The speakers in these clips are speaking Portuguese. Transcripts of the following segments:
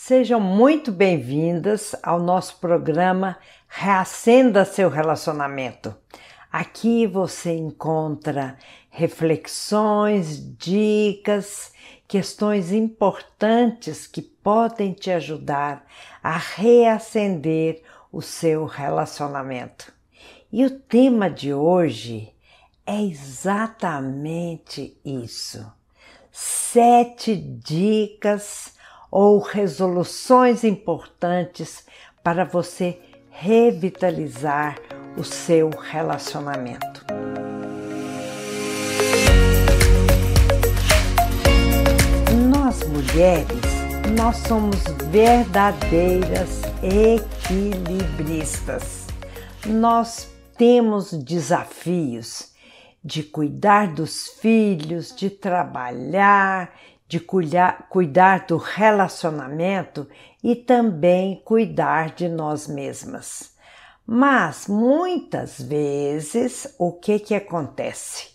Sejam muito bem-vindas ao nosso programa Reacenda seu relacionamento. Aqui você encontra reflexões, dicas, questões importantes que podem te ajudar a reacender o seu relacionamento. E o tema de hoje é exatamente isso: sete dicas ou resoluções importantes para você revitalizar o seu relacionamento. Nós mulheres, nós somos verdadeiras equilibristas. Nós temos desafios de cuidar dos filhos, de trabalhar, de cuidar, cuidar do relacionamento e também cuidar de nós mesmas. Mas muitas vezes o que que acontece?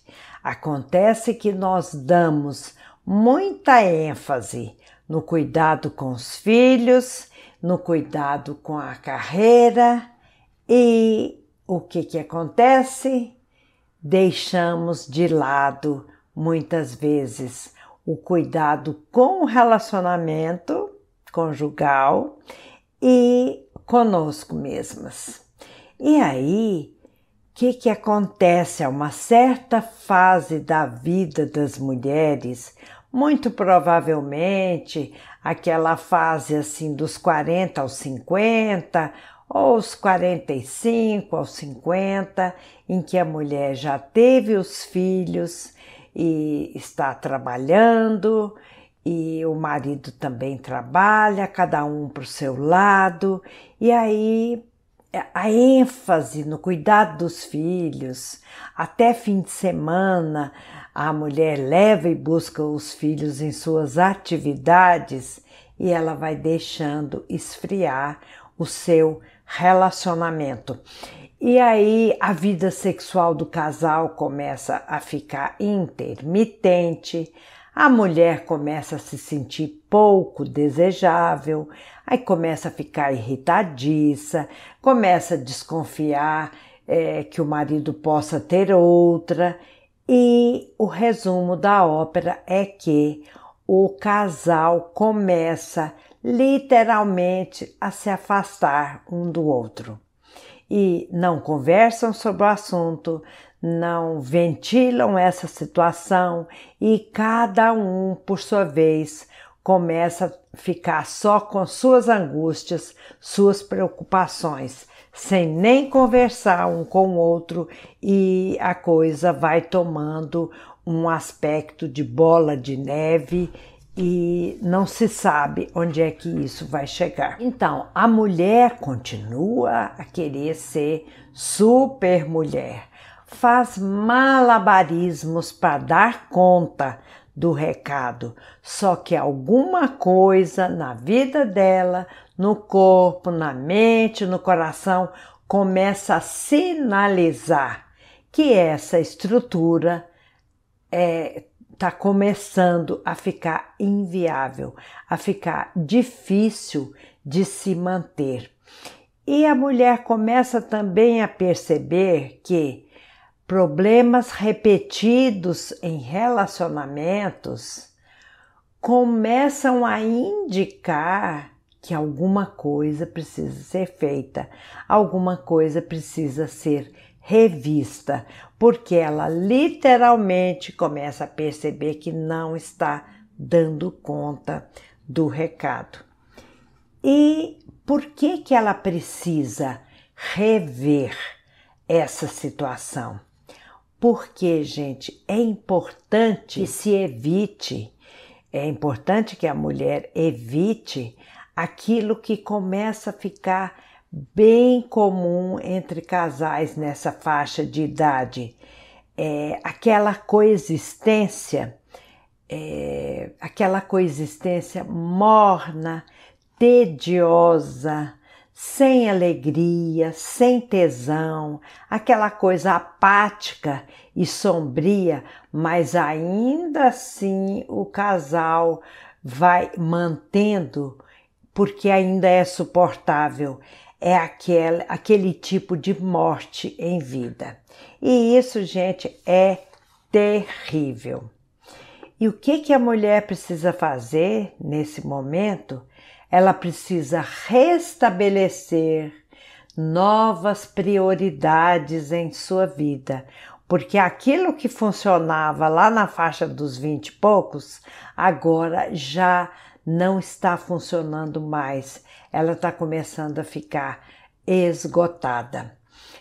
Acontece que nós damos muita ênfase no cuidado com os filhos, no cuidado com a carreira e o que que acontece? Deixamos de lado muitas vezes o cuidado com o relacionamento conjugal e conosco mesmas. E aí, o que, que acontece a uma certa fase da vida das mulheres? Muito provavelmente aquela fase assim dos 40 aos 50 ou os 45 aos 50, em que a mulher já teve os filhos e está trabalhando, e o marido também trabalha, cada um para o seu lado, e aí a ênfase no cuidado dos filhos, até fim de semana, a mulher leva e busca os filhos em suas atividades e ela vai deixando esfriar o seu relacionamento. E aí a vida sexual do casal começa a ficar intermitente, a mulher começa a se sentir pouco desejável, aí começa a ficar irritadiça, começa a desconfiar é, que o marido possa ter outra, e o resumo da ópera é que o casal começa literalmente a se afastar um do outro e não conversam sobre o assunto, não ventilam essa situação e cada um, por sua vez, começa a ficar só com suas angústias, suas preocupações, sem nem conversar um com o outro e a coisa vai tomando um aspecto de bola de neve e não se sabe onde é que isso vai chegar. Então, a mulher continua a querer ser super mulher, faz malabarismos para dar conta do recado, só que alguma coisa na vida dela, no corpo, na mente, no coração, começa a sinalizar que essa estrutura é, está começando a ficar inviável, a ficar difícil de se manter. E a mulher começa também a perceber que problemas repetidos em relacionamentos começam a indicar que alguma coisa precisa ser feita, alguma coisa precisa ser revista, porque ela literalmente começa a perceber que não está dando conta do recado. E por que que ela precisa rever essa situação? Porque, gente, é importante que se evite, é importante que a mulher evite aquilo que começa a ficar bem comum entre casais nessa faixa de idade. É, aquela coexistência, é, aquela coexistência morna, tediosa, sem alegria, sem tesão, aquela coisa apática e sombria, mas ainda assim o casal vai mantendo porque ainda é suportável. É aquele, aquele tipo de morte em vida. E isso, gente, é terrível. E o que, que a mulher precisa fazer nesse momento? Ela precisa restabelecer novas prioridades em sua vida, porque aquilo que funcionava lá na faixa dos vinte e poucos, agora já não está funcionando mais. Ela está começando a ficar esgotada.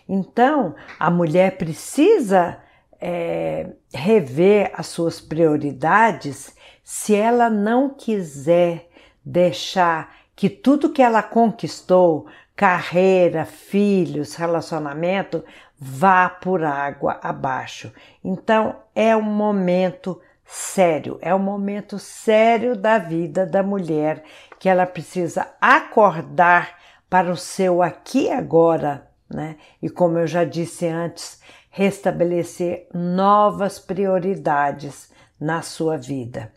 Então, a mulher precisa é, rever as suas prioridades se ela não quiser deixar que tudo que ela conquistou carreira, filhos, relacionamento vá por água abaixo. Então é um momento sério, é um momento sério da vida da mulher que ela precisa acordar para o seu aqui e agora, né? E como eu já disse antes, restabelecer novas prioridades na sua vida.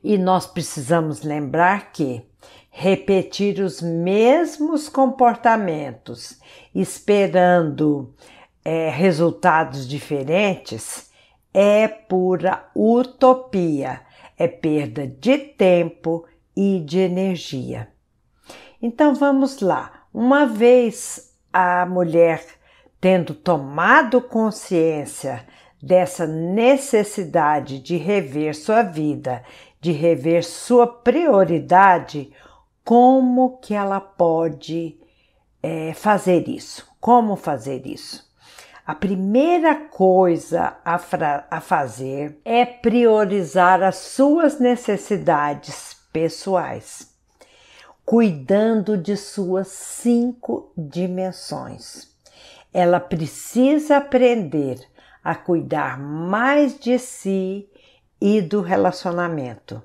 E nós precisamos lembrar que repetir os mesmos comportamentos, esperando é, resultados diferentes, é pura utopia, é perda de tempo e de energia. Então vamos lá. Uma vez a mulher tendo tomado consciência dessa necessidade de rever sua vida, de rever sua prioridade, como que ela pode é, fazer isso? Como fazer isso? A primeira coisa a, a fazer é priorizar as suas necessidades pessoais, cuidando de suas cinco dimensões. Ela precisa aprender a cuidar mais de si e do relacionamento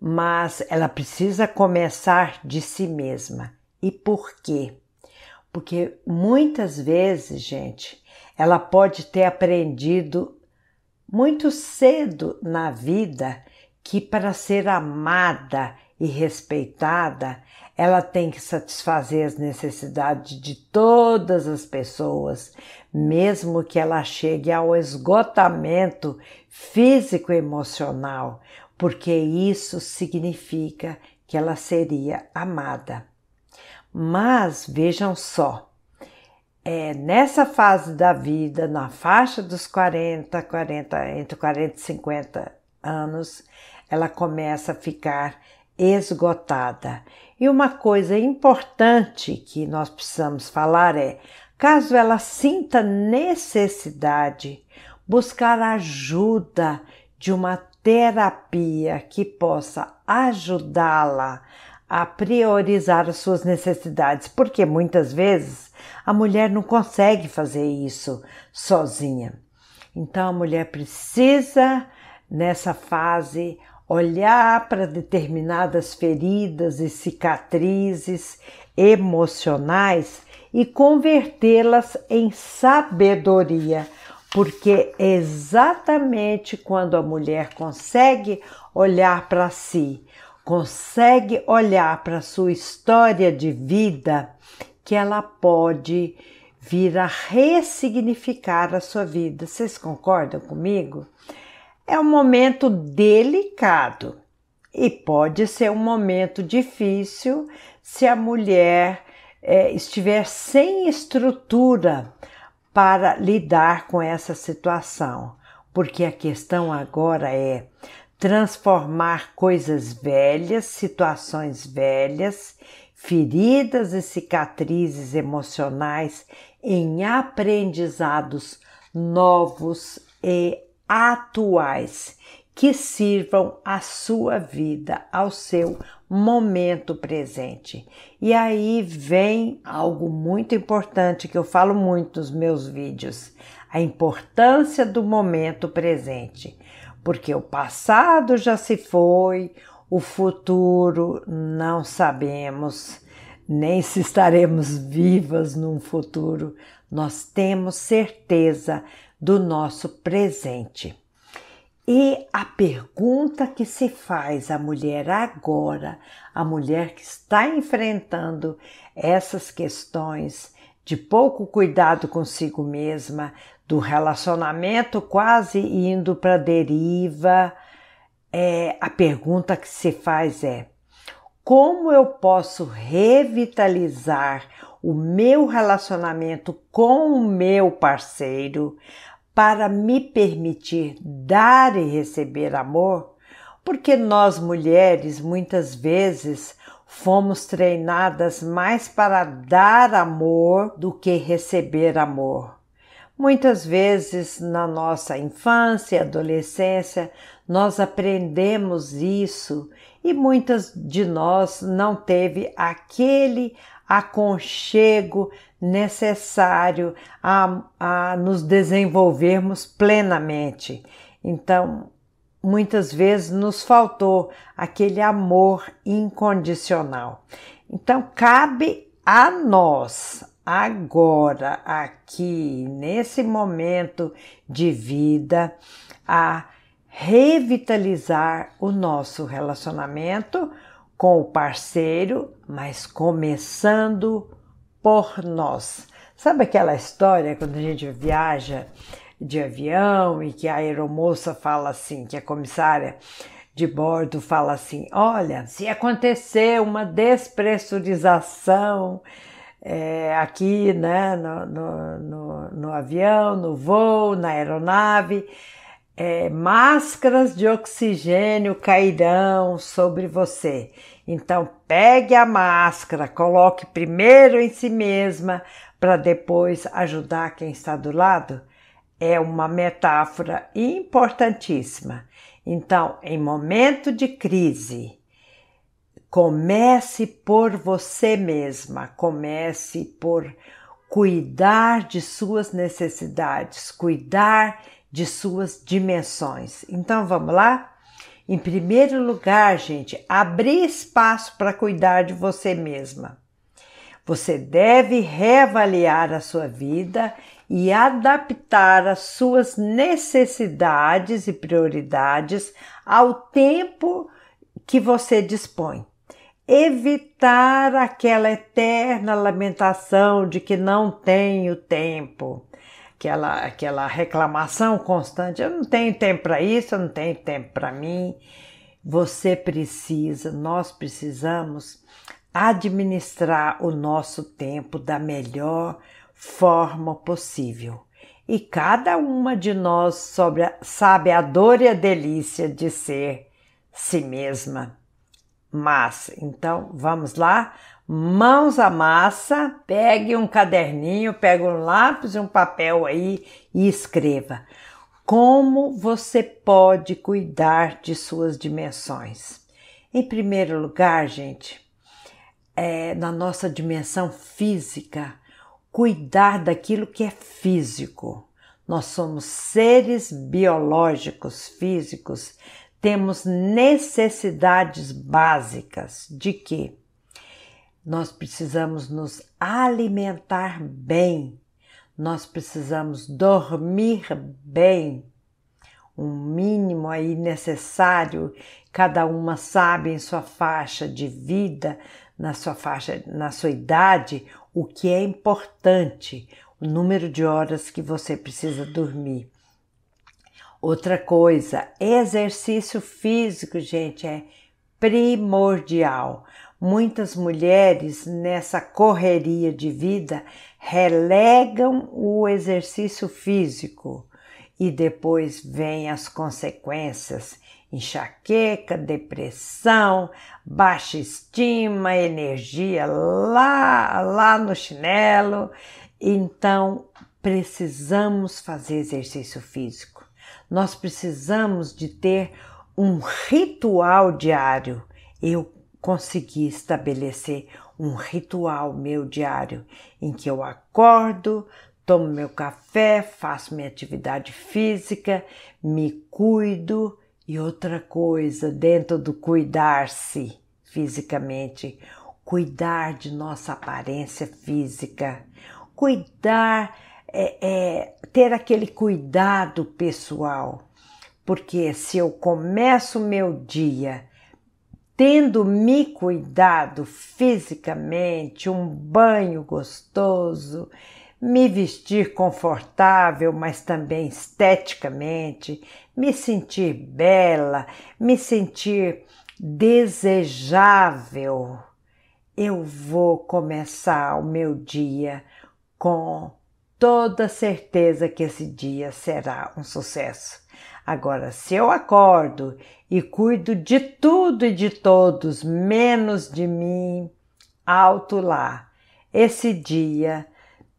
mas ela precisa começar de si mesma. E por quê? Porque muitas vezes, gente, ela pode ter aprendido muito cedo na vida que para ser amada e respeitada, ela tem que satisfazer as necessidades de todas as pessoas, mesmo que ela chegue ao esgotamento físico e emocional, porque isso significa que ela seria amada. Mas vejam só, é, nessa fase da vida, na faixa dos 40, 40, entre 40 e 50 anos, ela começa a ficar esgotada. E uma coisa importante que nós precisamos falar é: caso ela sinta necessidade, buscar ajuda de uma terapia que possa ajudá-la a priorizar as suas necessidades, porque muitas vezes a mulher não consegue fazer isso sozinha. Então a mulher precisa, nessa fase, olhar para determinadas feridas e cicatrizes emocionais e convertê-las em sabedoria porque exatamente quando a mulher consegue olhar para si, consegue olhar para sua história de vida, que ela pode vir a ressignificar a sua vida. Vocês concordam comigo? É um momento delicado e pode ser um momento difícil se a mulher é, estiver sem estrutura para lidar com essa situação, porque a questão agora é transformar coisas velhas, situações velhas, feridas e cicatrizes emocionais em aprendizados novos e atuais que sirvam à sua vida, ao seu momento presente. E aí vem algo muito importante que eu falo muito nos meus vídeos: a importância do momento presente. Porque o passado já se foi, o futuro não sabemos, nem se estaremos vivas num futuro. Nós temos certeza do nosso presente. E a pergunta que se faz à mulher agora, a mulher que está enfrentando essas questões de pouco cuidado consigo mesma, do relacionamento quase indo para deriva, é, a pergunta que se faz é: como eu posso revitalizar o meu relacionamento com o meu parceiro para me permitir dar e receber amor? Porque nós mulheres muitas vezes fomos treinadas mais para dar amor do que receber amor. Muitas vezes na nossa infância e adolescência nós aprendemos isso e muitas de nós não teve aquele aconchego necessário a, a nos desenvolvermos plenamente. Então, muitas vezes nos faltou aquele amor incondicional. Então, cabe a nós, agora, aqui, nesse momento de vida, a revitalizar o nosso relacionamento com o parceiro, mas começando por nós. Sabe aquela história quando a gente viaja de avião e que a aeromoça fala assim, que a comissária de bordo fala assim: olha, se acontecer uma despressurização é, aqui né, no, no, no, no avião, no voo, na aeronave, é, máscaras de oxigênio cairão sobre você. Então, pegue a máscara, coloque primeiro em si mesma para depois ajudar quem está do lado. É uma metáfora importantíssima. Então, em momento de crise, comece por você mesma, comece por cuidar de suas necessidades, cuidar de suas dimensões. Então vamos lá? Em primeiro lugar, gente, abrir espaço para cuidar de você mesma. Você deve reavaliar a sua vida e adaptar as suas necessidades e prioridades ao tempo que você dispõe. Evitar aquela eterna lamentação de que não tenho tempo aquela, aquela reclamação constante: eu não tenho tempo para isso, eu não tenho tempo para mim. Você precisa, nós precisamos administrar o nosso tempo da melhor forma possível. E cada uma de nós sobre, sabe a dor e a delícia de ser si mesma. Mas, então, vamos lá? mãos à massa, pegue um caderninho, pegue um lápis e um papel aí e escreva. Como você pode cuidar de suas dimensões? Em primeiro lugar, gente, é, na nossa dimensão física, cuidar daquilo que é físico. Nós somos seres biológicos, físicos, temos necessidades básicas de quê? Nós precisamos nos alimentar bem, nós precisamos dormir bem, um mínimo aí necessário, cada uma sabe em sua faixa de vida, na sua faixa, na sua idade, o que é importante, o número de horas que você precisa dormir. Outra coisa, exercício físico, gente, é primordial. Muitas mulheres nessa correria de vida relegam o exercício físico e depois vêm as consequências: enxaqueca, depressão, baixa estima, energia lá, lá no chinelo. Então, precisamos fazer exercício físico. Nós precisamos de ter um ritual diário. Eu consegui estabelecer um ritual meu diário em que eu acordo, tomo meu café, faço minha atividade física, me cuido e outra coisa dentro do cuidar-se fisicamente, cuidar de nossa aparência física, cuidar, é, é, ter aquele cuidado pessoal. Porque se eu começo meu dia tendo me cuidado fisicamente, um banho gostoso, me vestir confortável, mas também esteticamente, me sentir bela, me sentir desejável, eu vou começar o meu dia com toda certeza que esse dia será um sucesso. Agora, se eu acordo e cuido de tudo e de todos, menos de mim, alto lá, esse dia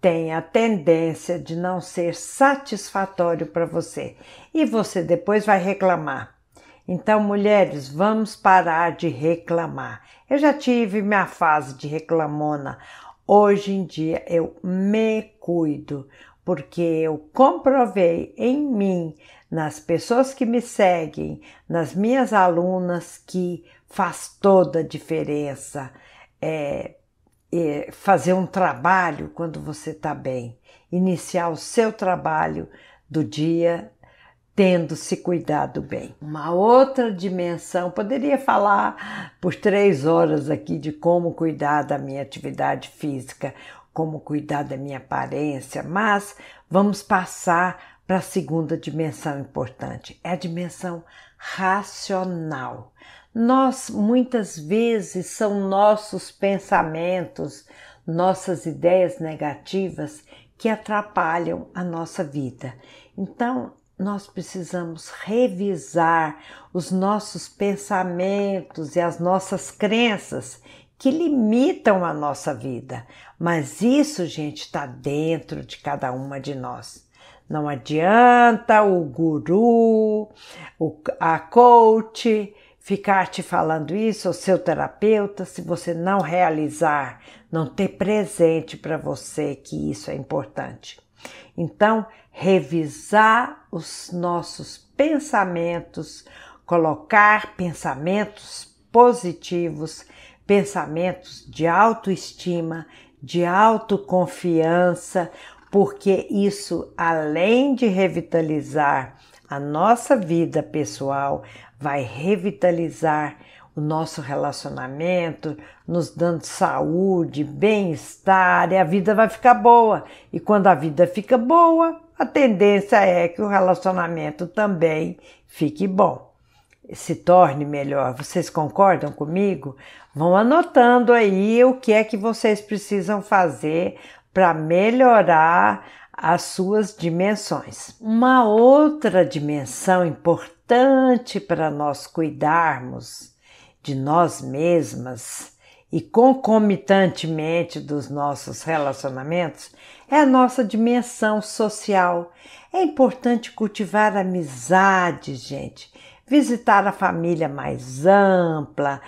tem a tendência de não ser satisfatório para você e você depois vai reclamar. Então, mulheres, vamos parar de reclamar. Eu já tive minha fase de reclamona. Hoje em dia eu me cuido, porque eu comprovei em mim, nas pessoas que me seguem, nas minhas alunas, que faz toda a diferença é, é fazer um trabalho quando você está bem, iniciar o seu trabalho do dia tendo se cuidado bem. Uma outra dimensão, poderia falar por três horas aqui de como cuidar da minha atividade física, como cuidar da minha aparência, mas vamos passar para a segunda dimensão importante, é a dimensão racional. Nós muitas vezes são nossos pensamentos, nossas ideias negativas que atrapalham a nossa vida. Então, nós precisamos revisar os nossos pensamentos e as nossas crenças que limitam a nossa vida. Mas isso, gente, está dentro de cada uma de nós. Não adianta o guru, a coach ficar te falando isso, o seu terapeuta, se você não realizar, não ter presente para você que isso é importante. Então, revisar os nossos pensamentos, colocar pensamentos positivos, pensamentos de autoestima, de autoconfiança, porque isso, além de revitalizar a nossa vida pessoal, vai revitalizar o nosso relacionamento, nos dando saúde, bem-estar, e a vida vai ficar boa. E quando a vida fica boa, a tendência é que o relacionamento também fique bom, se torne melhor. Vocês concordam comigo? Vão anotando aí o que é que vocês precisam fazer para melhorar as suas dimensões. Uma outra dimensão importante para nós cuidarmos de nós mesmas e concomitantemente dos nossos relacionamentos é a nossa dimensão social. É importante cultivar amizade, gente, visitar a família mais ampla,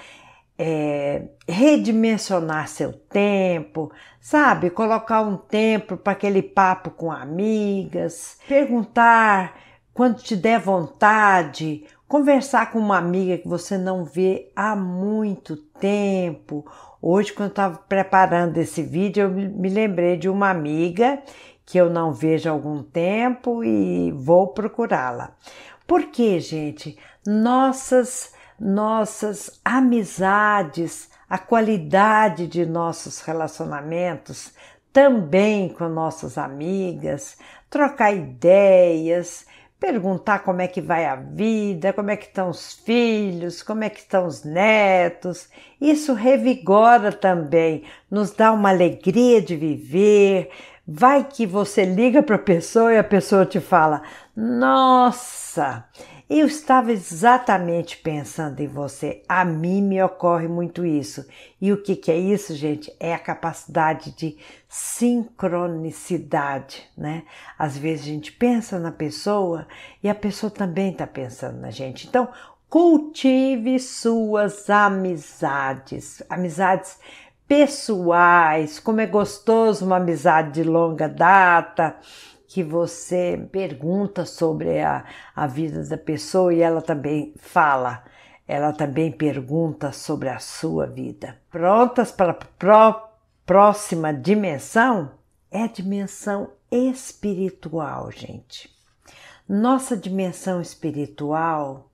é, redimensionar seu tempo, sabe? Colocar um tempo para aquele papo com amigas, perguntar quando te der vontade conversar com uma amiga que você não vê há muito tempo. Hoje, quando estava preparando esse vídeo, eu me lembrei de uma amiga que eu não vejo há algum tempo e vou procurá-la. Por quê, gente? Nossas nossas amizades, a qualidade de nossos relacionamentos, também com nossas amigas, trocar ideias, perguntar como é que vai a vida, como é que estão os filhos, como é que estão os netos. Isso revigora também, nos dá uma alegria de viver. Vai que você liga para a pessoa e a pessoa te fala: "Nossa, eu estava exatamente pensando em você. A mim me ocorre muito isso. E o que, que é isso, gente? É a capacidade de sincronicidade, né? Às vezes a gente pensa na pessoa e a pessoa também está pensando na gente. Então, cultive suas amizades, amizades pessoais. Como é gostoso uma amizade de longa data que você pergunta sobre a, a vida da pessoa e ela também fala, ela também pergunta sobre a sua vida. Prontas para a pró próxima dimensão? É a dimensão espiritual, gente. Nossa dimensão espiritual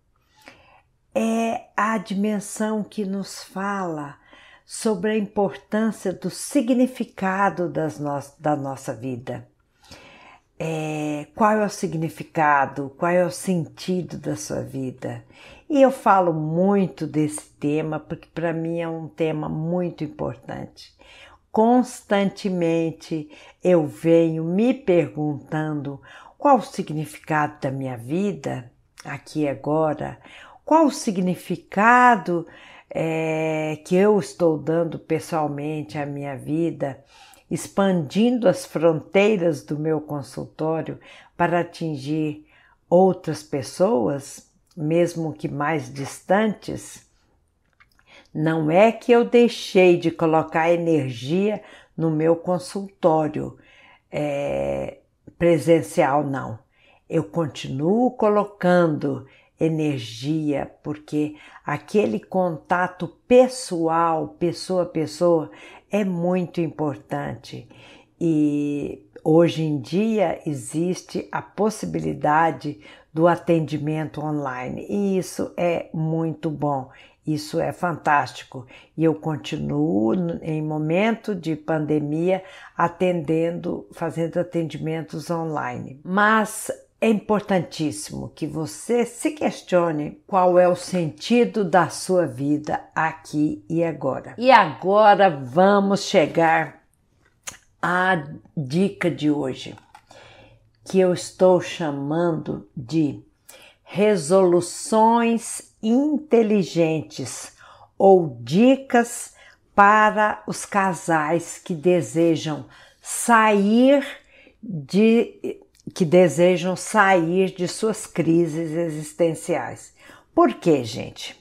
é a dimensão que nos fala sobre a importância do significado das no da nossa vida. É, qual é o significado, qual é o sentido da sua vida. E eu falo muito desse tema porque para mim é um tema muito importante. Constantemente eu venho me perguntando qual o significado da minha vida aqui agora, qual o significado é, que eu estou dando pessoalmente à minha vida, expandindo as fronteiras do meu consultório para atingir outras pessoas, mesmo que mais distantes, não é que eu deixei de colocar energia no meu consultório é, presencial, não. Eu continuo colocando energia, porque aquele contato pessoal, pessoa a pessoa, é muito importante. E hoje em dia existe a possibilidade do atendimento online, e isso é muito bom. Isso é fantástico e eu continuo em momento de pandemia atendendo, fazendo atendimentos online. Mas é importantíssimo que você se questione qual é o sentido da sua vida aqui e agora. E agora vamos chegar à dica de hoje, que eu estou chamando de resoluções inteligentes ou dicas para os casais que desejam sair de que desejam sair de suas crises existenciais. Por quê, gente?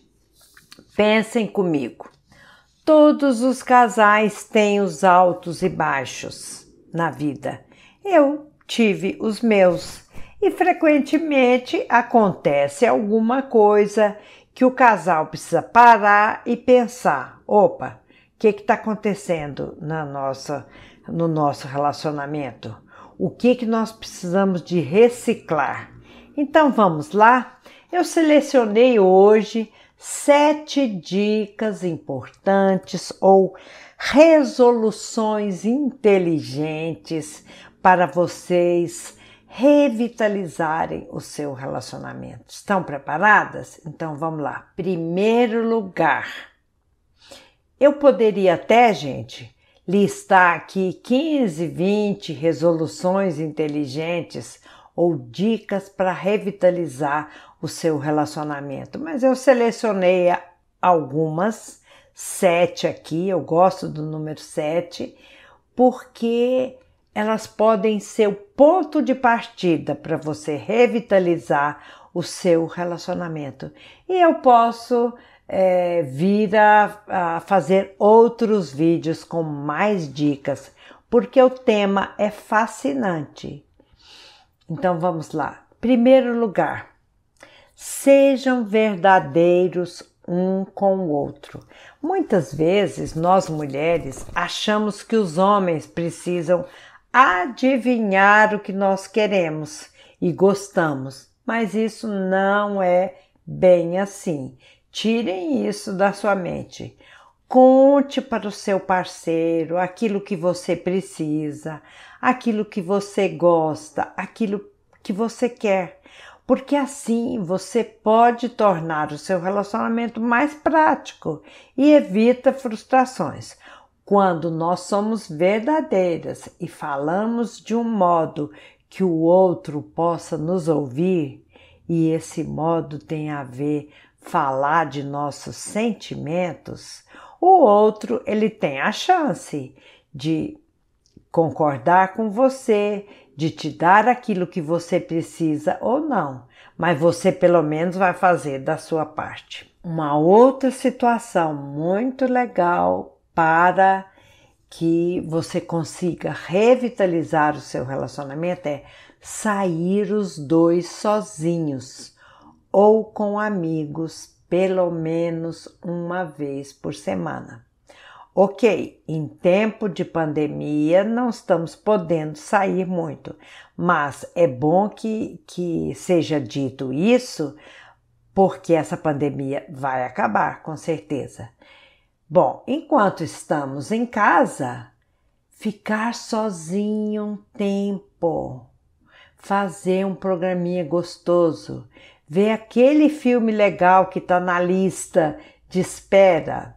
Pensem comigo. Todos os casais têm os altos e baixos na vida. Eu tive os meus e frequentemente acontece alguma coisa que o casal precisa parar e pensar: opa, o que está acontecendo na nossa, no nosso relacionamento? O que, que nós precisamos de reciclar. Então vamos lá? Eu selecionei hoje sete dicas importantes ou resoluções inteligentes para vocês revitalizarem o seu relacionamento. Estão preparadas? Então vamos lá. Primeiro lugar, eu poderia até, gente, listar aqui 15, 20 resoluções inteligentes ou dicas para revitalizar o seu relacionamento, mas eu selecionei algumas, sete aqui, eu gosto do número sete, porque elas podem ser o ponto de partida para você revitalizar o seu relacionamento. E eu posso é, vir a, a fazer outros vídeos com mais dicas, porque o tema é fascinante. Então vamos lá. Primeiro lugar, sejam verdadeiros um com o outro. Muitas vezes nós mulheres achamos que os homens precisam adivinhar o que nós queremos e gostamos, mas isso não é bem assim. Tirem isso da sua mente. Conte para o seu parceiro aquilo que você precisa, aquilo que você gosta, aquilo que você quer, porque assim você pode tornar o seu relacionamento mais prático e evita frustrações. Quando nós somos verdadeiras e falamos de um modo que o outro possa nos ouvir, e esse modo tem a ver falar de nossos sentimentos, o outro ele tem a chance de concordar com você, de te dar aquilo que você precisa ou não, mas você pelo menos vai fazer da sua parte. Uma outra situação muito legal para que você consiga revitalizar o seu relacionamento é sair os dois sozinhos ou com amigos pelo menos uma vez por semana. Ok, em tempo de pandemia não estamos podendo sair muito, mas é bom que, que seja dito isso, porque essa pandemia vai acabar, com certeza. Bom, enquanto estamos em casa, ficar sozinho um tempo, fazer um programinha gostoso, ver aquele filme legal que está na lista de espera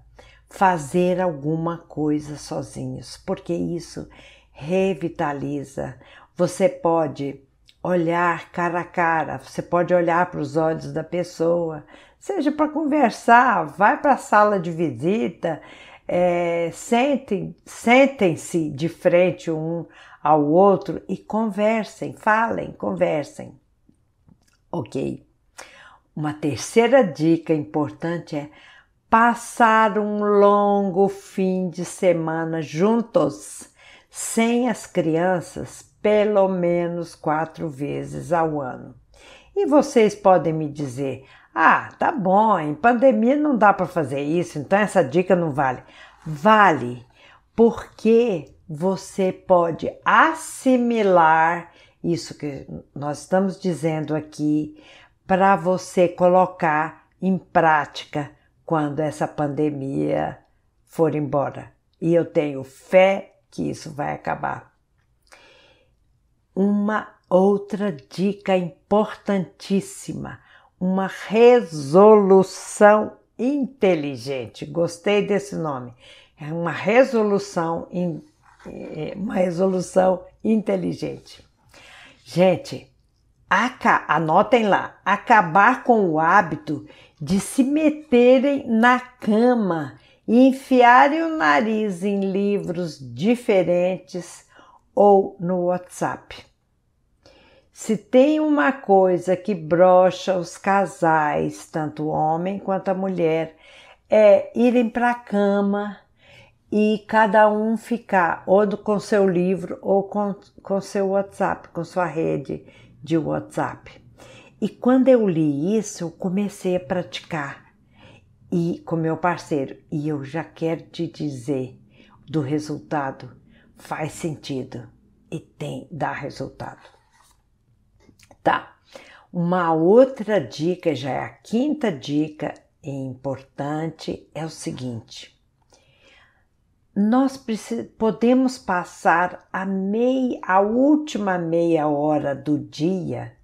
fazer alguma coisa sozinhos, porque isso revitaliza. Você pode olhar cara a cara, você pode olhar para os olhos da pessoa, seja para conversar, vai para a sala de visita, é, sentem, sentem-se de frente um ao outro e conversem, falem, conversem. Ok. Uma terceira dica importante é passar um longo fim de semana juntos, sem as crianças, pelo menos quatro vezes ao ano. E vocês podem me dizer: ah, tá bom, em pandemia não dá para fazer isso, então essa dica não vale. Vale, porque você pode assimilar isso que nós estamos dizendo aqui para você colocar em prática quando essa pandemia for embora. E eu tenho fé que isso vai acabar. Uma outra dica importantíssima: uma resolução inteligente. Gostei desse nome. É uma resolução, é, uma resolução inteligente. Gente, anotem lá, acabar com o hábito de se meterem na cama e enfiarem o nariz em livros diferentes ou no WhatsApp. Se tem uma coisa que brocha os casais, tanto o homem quanto a mulher, é irem para a cama e cada um ficar ou com seu livro ou com, com seu WhatsApp, com sua rede de WhatsApp. E quando eu li isso, eu comecei a praticar e com meu parceiro, e eu já quero te dizer do resultado, faz sentido e tem dá resultado. Tá. Uma outra dica, já é a quinta dica importante, é o seguinte: nós podemos passar a meia, a última meia hora do dia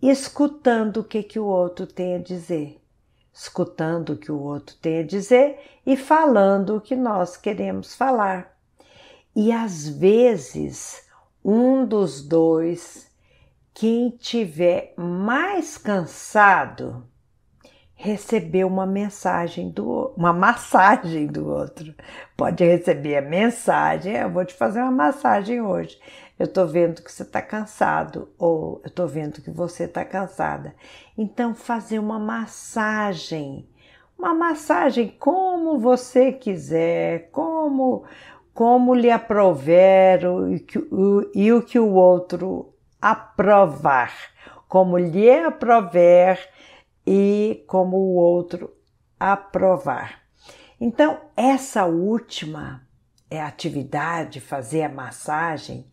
escutando o que, que o outro tem a dizer, escutando o que o outro tem a dizer e falando o que nós queremos falar. E às vezes, um dos dois, quem tiver mais cansado, recebeu uma mensagem do uma massagem do outro. Pode receber a mensagem, eu vou te fazer uma massagem hoje eu estou vendo que você está cansado ou eu estou vendo que você está cansada. Então, fazer uma massagem, uma massagem como você quiser, como como lhe aprover e, e o que o outro aprovar, como lhe aprover e como o outro aprovar. Então, essa última é atividade, fazer a massagem,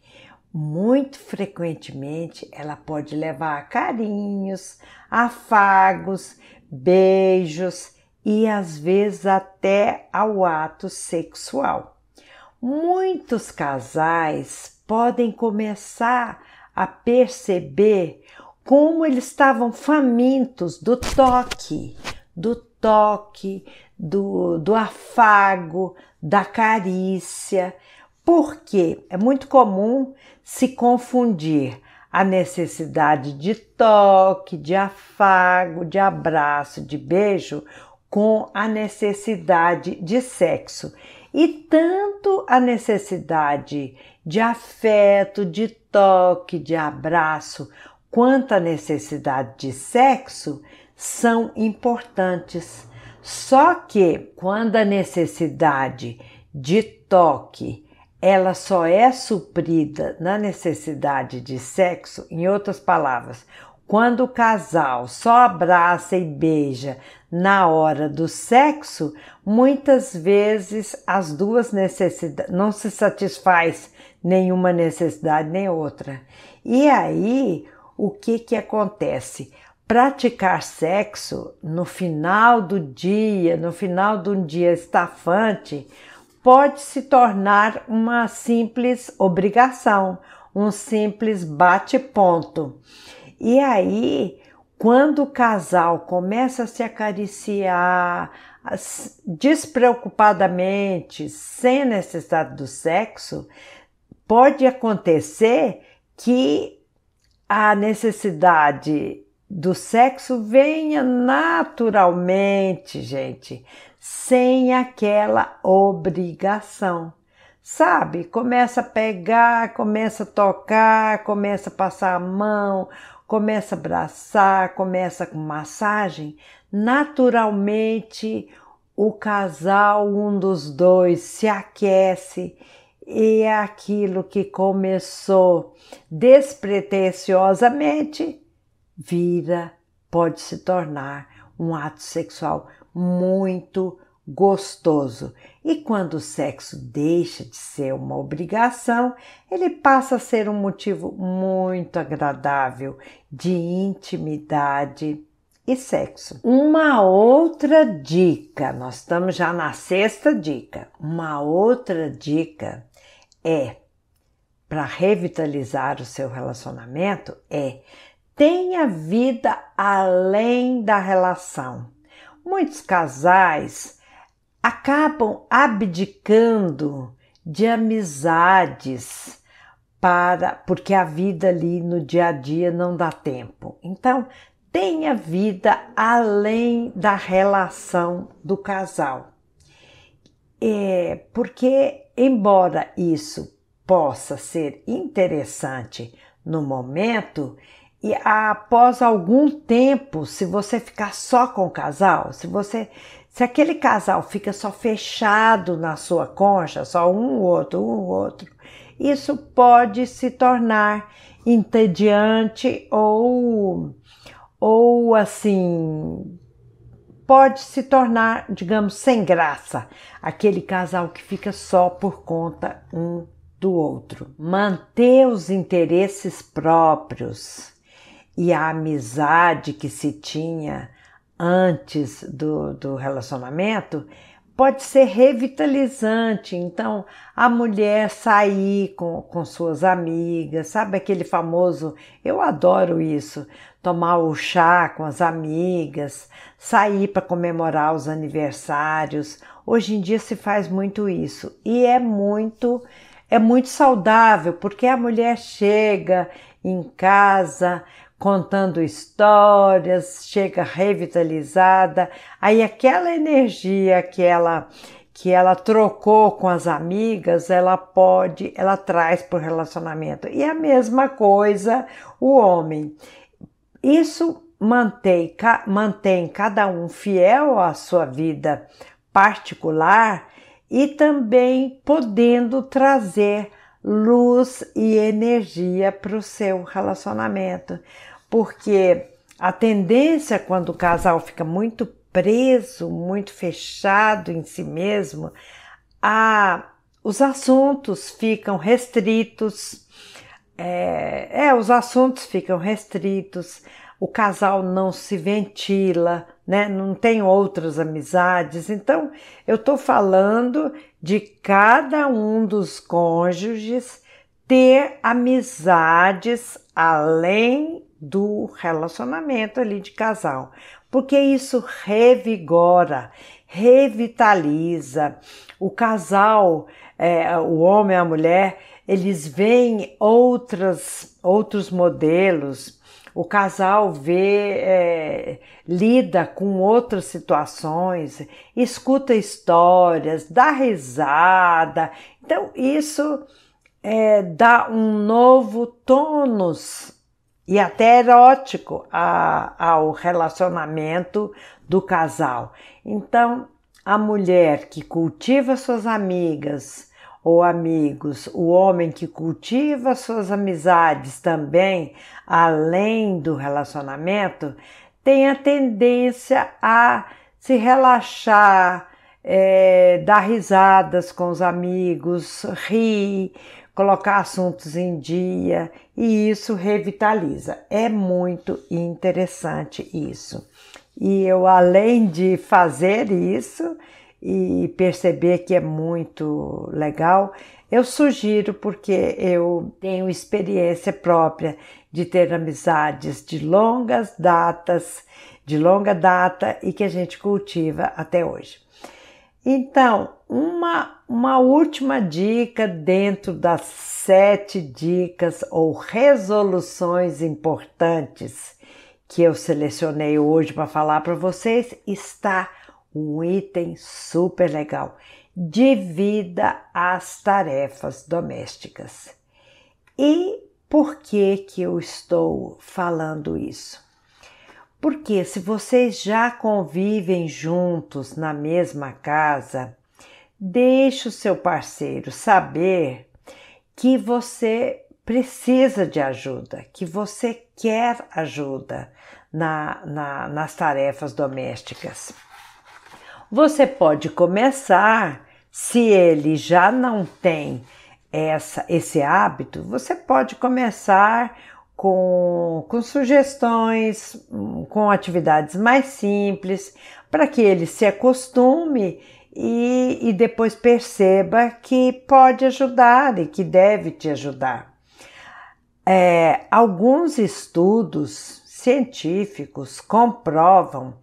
muito frequentemente ela pode levar a carinhos, afagos, beijos e às vezes até ao ato sexual. Muitos casais podem começar a perceber como eles estavam famintos do toque, do toque, do, do afago, da carícia porque é muito comum se confundir a necessidade de toque, de afago, de abraço, de beijo com a necessidade de sexo. E tanto a necessidade de afeto, de toque, de abraço, quanto a necessidade de sexo são importantes. Só que quando a necessidade de toque ela só é suprida na necessidade de sexo, em outras palavras, quando o casal só abraça e beija na hora do sexo, muitas vezes as duas necessidades não se satisfaz nenhuma necessidade nem outra. E aí, o que que acontece? Praticar sexo no final do dia, no final de um dia estafante, pode se tornar uma simples obrigação, um simples bate-ponto. E aí, quando o casal começa a se acariciar despreocupadamente, sem necessidade do sexo, pode acontecer que a necessidade do sexo venha naturalmente, gente, sem aquela obrigação. Sabe? Começa a pegar, começa a tocar, começa a passar a mão, começa a abraçar, começa com massagem. Naturalmente, o casal, um dos dois, se aquece e é aquilo que começou despretensiosamente vira, pode se tornar um ato sexual muito gostoso. E quando o sexo deixa de ser uma obrigação, ele passa a ser um motivo muito agradável de intimidade e sexo. Uma outra dica, nós estamos já na sexta dica. Uma outra dica é para revitalizar o seu relacionamento é tenha vida além da relação. Muitos casais acabam abdicando de amizades para porque a vida ali no dia a dia não dá tempo. Então, tenha vida além da relação do casal. É, porque, embora isso possa ser interessante no momento, e após algum tempo, se você ficar só com o casal, se você se aquele casal fica só fechado na sua concha, só um outro, um outro, isso pode se tornar entediante ou ou assim pode se tornar, digamos, sem graça, aquele casal que fica só por conta um do outro. Manter os interesses próprios e a amizade que se tinha antes do, do relacionamento pode ser revitalizante. Então, a mulher sair com, com suas amigas, sabe aquele famoso, eu adoro isso, tomar o chá com as amigas, sair para comemorar os aniversários. Hoje em dia se faz muito isso e é muito é muito saudável, porque a mulher chega em casa contando histórias, chega revitalizada, aí aquela energia que ela que ela trocou com as amigas, ela pode, ela traz para o relacionamento. E a mesma coisa o homem. Isso mantém, mantém cada um fiel à sua vida particular e também podendo trazer luz e energia para o seu relacionamento. Porque a tendência quando o casal fica muito preso, muito fechado em si mesmo, a, os assuntos ficam restritos, é, é, os assuntos ficam restritos, o casal não se ventila, né? não tem outras amizades. Então, eu estou falando de cada um dos cônjuges ter amizades além do relacionamento ali de casal, porque isso revigora, revitaliza o casal, é, o homem e a mulher, eles veem outras, outros modelos, o casal vê, é, lida com outras situações, escuta histórias, dá risada. Então, isso é, dá um novo tônus e até erótico ao relacionamento do casal. Então, a mulher que cultiva suas amigas, ou amigos, o homem que cultiva suas amizades também, além do relacionamento, tem a tendência a se relaxar, é, dar risadas com os amigos, rir, colocar assuntos em dia e isso revitaliza. É muito interessante isso. E eu, além de fazer isso e perceber que é muito legal, eu sugiro porque eu tenho experiência própria de ter amizades de longas datas, de longa data e que a gente cultiva até hoje. Então, uma, uma última dica dentro das sete dicas ou resoluções importantes que eu selecionei hoje para falar para vocês está um item super legal. Divida as tarefas domésticas. E por que que eu estou falando isso? Porque se vocês já convivem juntos na mesma casa, deixe o seu parceiro saber que você precisa de ajuda, que você quer ajuda na, na, nas tarefas domésticas. Você pode começar, se ele já não tem essa, esse hábito, você pode começar com, com sugestões, com atividades mais simples, para que ele se acostume e, e depois perceba que pode ajudar e que deve te ajudar. É, alguns estudos científicos comprovam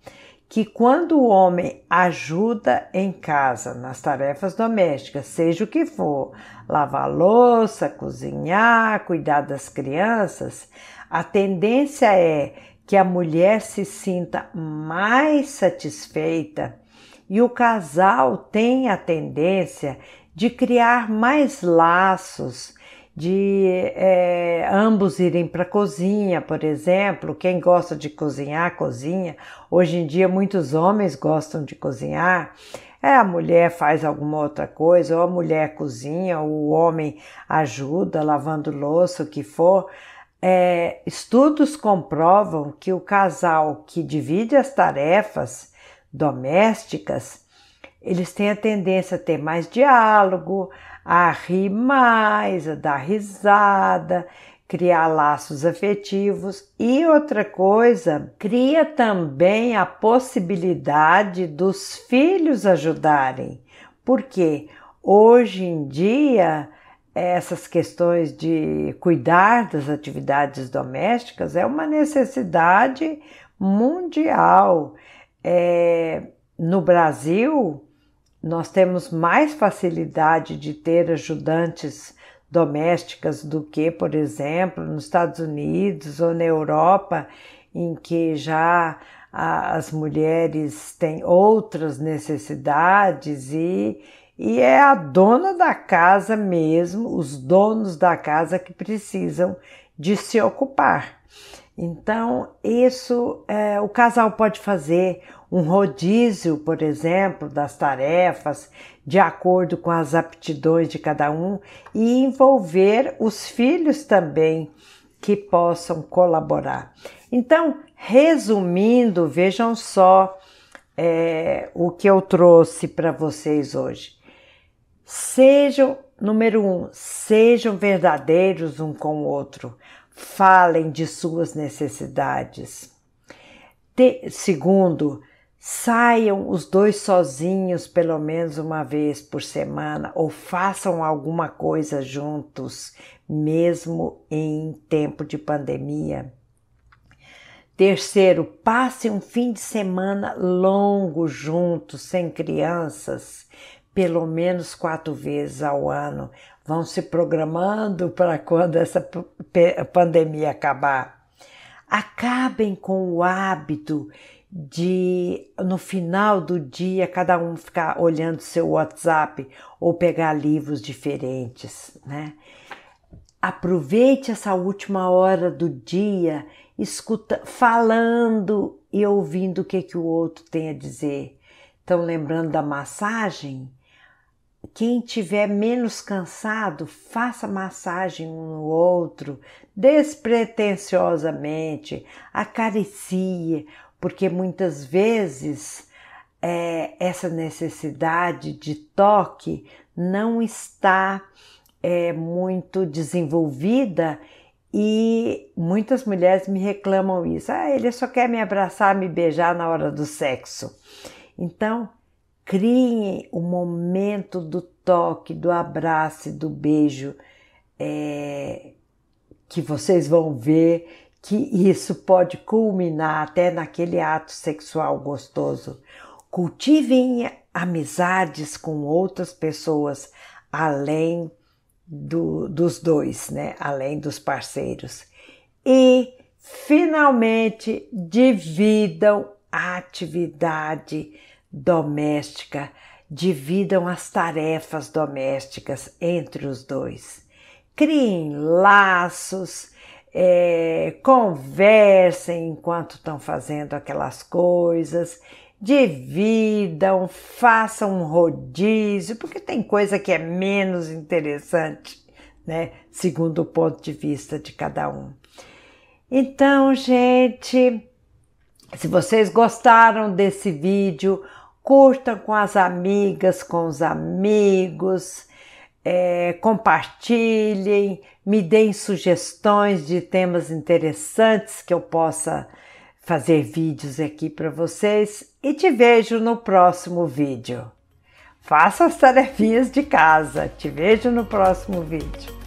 que quando o homem ajuda em casa nas tarefas domésticas, seja o que for, lavar louça, cozinhar, cuidar das crianças, a tendência é que a mulher se sinta mais satisfeita e o casal tem a tendência de criar mais laços de é, ambos irem para a cozinha, por exemplo. Quem gosta de cozinhar, cozinha. Hoje em dia, muitos homens gostam de cozinhar. É, a mulher faz alguma outra coisa, ou a mulher cozinha, ou o homem ajuda lavando louça, o que for. É, estudos comprovam que o casal que divide as tarefas domésticas, eles têm a tendência a ter mais diálogo, a rir mais, a dar risada, criar laços afetivos. E outra coisa, cria também a possibilidade dos filhos ajudarem, porque hoje em dia essas questões de cuidar das atividades domésticas é uma necessidade mundial. É, no Brasil, nós temos mais facilidade de ter ajudantes domésticas do que, por exemplo, nos Estados Unidos ou na Europa, em que já as mulheres têm outras necessidades e, e é a dona da casa mesmo, os donos da casa que precisam de se ocupar. Então, isso é, o casal pode fazer um rodízio, por exemplo, das tarefas, de acordo com as aptidões de cada um, e envolver os filhos também que possam colaborar. Então, resumindo, vejam só é, o que eu trouxe para vocês hoje. Sejam, número um, sejam verdadeiros um com o outro, falem de suas necessidades. Te, segundo, Saiam os dois sozinhos pelo menos uma vez por semana ou façam alguma coisa juntos, mesmo em tempo de pandemia. Terceiro, passe um fim de semana longo juntos, sem crianças, pelo menos quatro vezes ao ano. Vão se programando para quando essa pandemia acabar. Acabem com o hábito de no final do dia cada um ficar olhando seu WhatsApp ou pegar livros diferentes, né? Aproveite essa última hora do dia, escuta, falando e ouvindo o que que o outro tem a dizer. Então, lembrando da massagem, quem tiver menos cansado, faça massagem um no outro, despretensiosamente, acaricie, porque muitas vezes é, essa necessidade de toque não está é, muito desenvolvida e muitas mulheres me reclamam isso. Ah, ele só quer me abraçar, me beijar na hora do sexo. Então, criem o momento do toque, do abraço e do beijo, é, que vocês vão ver que isso pode culminar até naquele ato sexual gostoso. Cultivem amizades com outras pessoas além do, dos dois, né? Além dos parceiros. E finalmente dividam a atividade doméstica, dividam as tarefas domésticas entre os dois. Criem laços, é, conversem enquanto estão fazendo aquelas coisas dividam, façam um rodízio, porque tem coisa que é menos interessante, né? Segundo o ponto de vista de cada um. Então, gente, se vocês gostaram desse vídeo, curtam com as amigas, com os amigos, é, compartilhem, me deem sugestões de temas interessantes que eu possa fazer vídeos aqui para vocês e te vejo no próximo vídeo. Faça as tarefinhas de casa. Te vejo no próximo vídeo.